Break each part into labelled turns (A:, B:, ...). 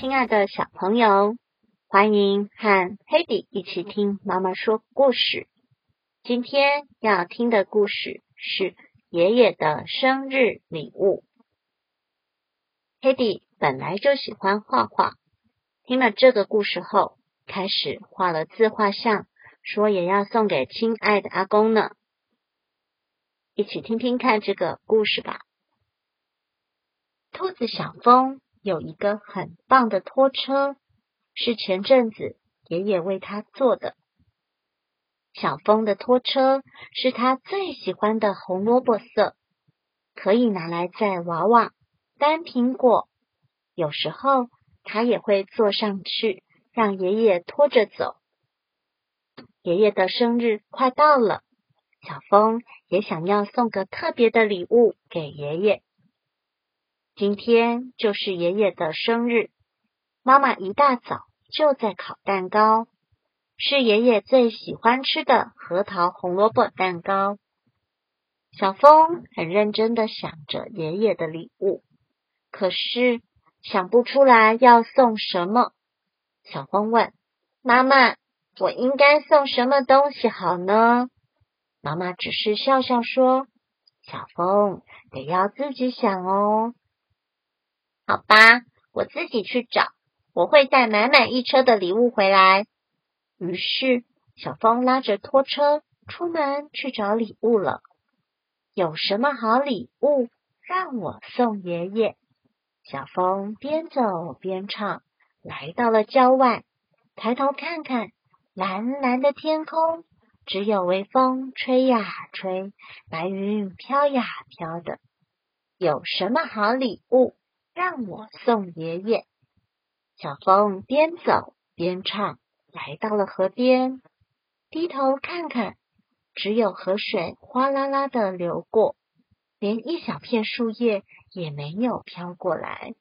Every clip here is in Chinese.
A: 亲爱的小朋友，欢迎和 Hedy 一起听妈妈说故事。今天要听的故事是爷爷的生日礼物。Hedy 本来就喜欢画画，听了这个故事后，开始画了自画像，说也要送给亲爱的阿公呢。一起听听看这个故事吧。兔子小风。有一个很棒的拖车，是前阵子爷爷为他做的。小峰的拖车是他最喜欢的红萝卜色，可以拿来载娃娃、搬苹果。有时候他也会坐上去，让爷爷拖着走。爷爷的生日快到了，小峰也想要送个特别的礼物给爷爷。今天就是爷爷的生日，妈妈一大早就在烤蛋糕，是爷爷最喜欢吃的核桃红萝卜蛋糕。小峰很认真的想着爷爷的礼物，可是想不出来要送什么。小峰问妈妈：“我应该送什么东西好呢？”妈妈只是笑笑说：“小峰得要自己想哦。”好吧，我自己去找，我会带满满一车的礼物回来。于是，小峰拉着拖车出门去找礼物了。有什么好礼物让我送爷爷？小峰边走边唱，来到了郊外，抬头看看，蓝蓝的天空，只有微风吹呀吹，白云飘呀飘的。有什么好礼物？让我送爷爷。小风边走边唱，来到了河边，低头看看，只有河水哗啦啦的流过，连一小片树叶也没有飘过来。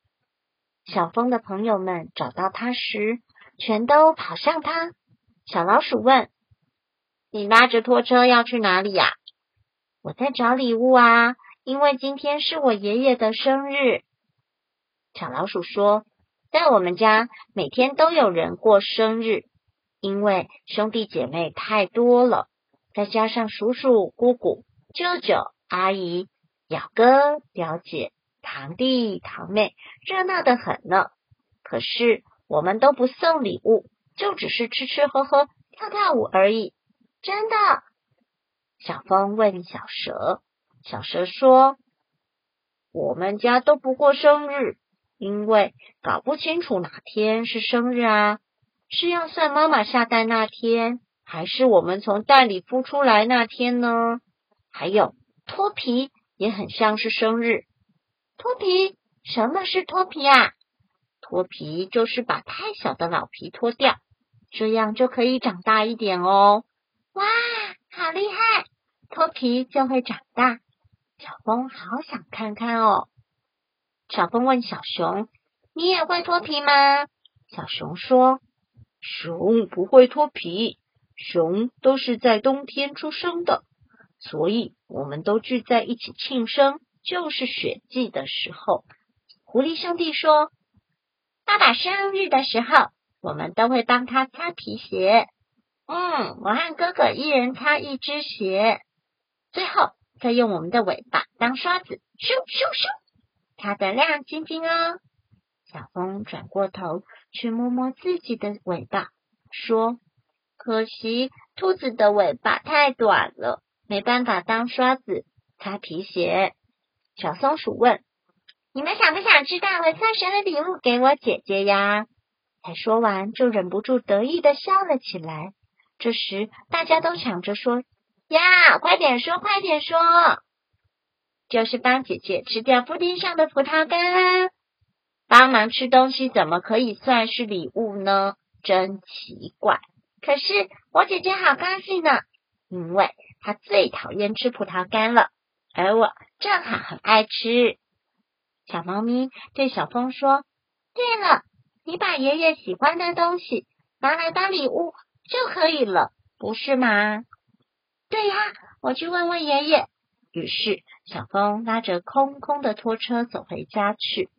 A: 小风的朋友们找到他时，全都跑向他。小老鼠问：“你拉着拖车要去哪里呀？”“我在找礼物啊，因为今天是我爷爷的生日。”小老鼠说：“在我们家，每天都有人过生日，因为兄弟姐妹太多了，再加上叔叔、姑姑、舅舅、阿姨、表哥、表姐、堂弟、堂妹，热闹的很呢。可是我们都不送礼物，就只是吃吃喝喝、跳跳舞而已。真的？”小风问小蛇。小蛇说：“我们家都不过生日。”因为搞不清楚哪天是生日啊，是要算妈妈下蛋那天，还是我们从蛋里孵出来那天呢？还有脱皮也很像是生日。脱皮？什么是脱皮啊？脱皮就是把太小的老皮脱掉，这样就可以长大一点哦。哇，好厉害！脱皮就会长大。小风好想看看哦。小风问小熊：“你也会脱皮吗？”小熊说：“熊不会脱皮，熊都是在冬天出生的，所以我们都聚在一起庆生，就是雪季的时候。”狐狸兄弟说：“爸爸生日的时候，我们都会帮他擦皮鞋。嗯，我和哥哥一人擦一只鞋，最后再用我们的尾巴当刷子，咻咻咻。”擦得亮晶晶哦！小风转过头去摸摸自己的尾巴，说：“可惜兔子的尾巴太短了，没办法当刷子擦皮鞋。”小松鼠问：“你们想不想知道我送什么礼物给我姐姐呀？”才说完，就忍不住得意的笑了起来。这时，大家都抢着说：“呀，快点说，快点说！”就是帮姐姐吃掉布丁上的葡萄干啊！帮忙吃东西怎么可以算是礼物呢？真奇怪！可是我姐姐好高兴呢，因为她最讨厌吃葡萄干了，而我正好很爱吃。小猫咪对小风说：“对了，你把爷爷喜欢的东西拿来当礼物就可以了，不是吗？”对呀，我去问问爷爷。于是，小风拉着空空的拖车走回家去。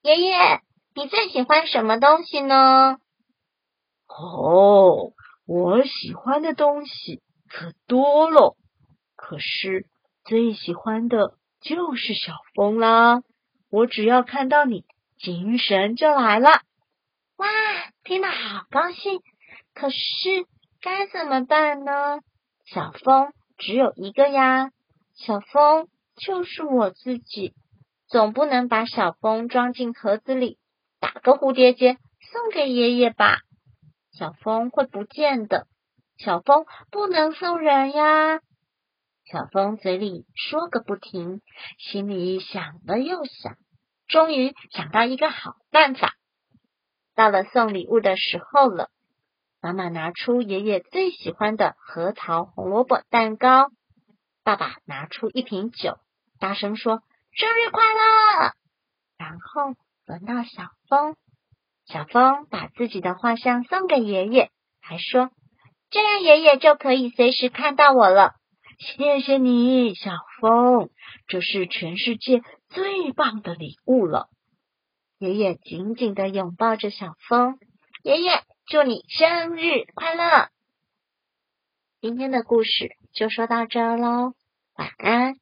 A: 爷爷，你最喜欢什么东西呢？
B: 哦，我喜欢的东西可多了，可是最喜欢的就是小风啦。我只要看到你，精神就来了。
A: 哇，听了好高兴！可是该怎么办呢？小风只有一个呀，小风就是我自己，总不能把小风装进盒子里，打个蝴蝶结送给爷爷吧？小风会不见的，小风不能送人呀。小风嘴里说个不停，心里想了又想，终于想到一个好办法。到了送礼物的时候了，妈妈拿出爷爷最喜欢的核桃红萝卜蛋糕，爸爸拿出一瓶酒，大声说：“生日快乐！”然后轮到小风，小风把自己的画像送给爷爷，还说：“这样爷爷就可以随时看到我了。”
B: 谢谢你，小风，这是全世界最棒的礼物了。
A: 爷爷紧紧的拥抱着小风，爷爷祝你生日快乐！今天的故事就说到这喽，晚安。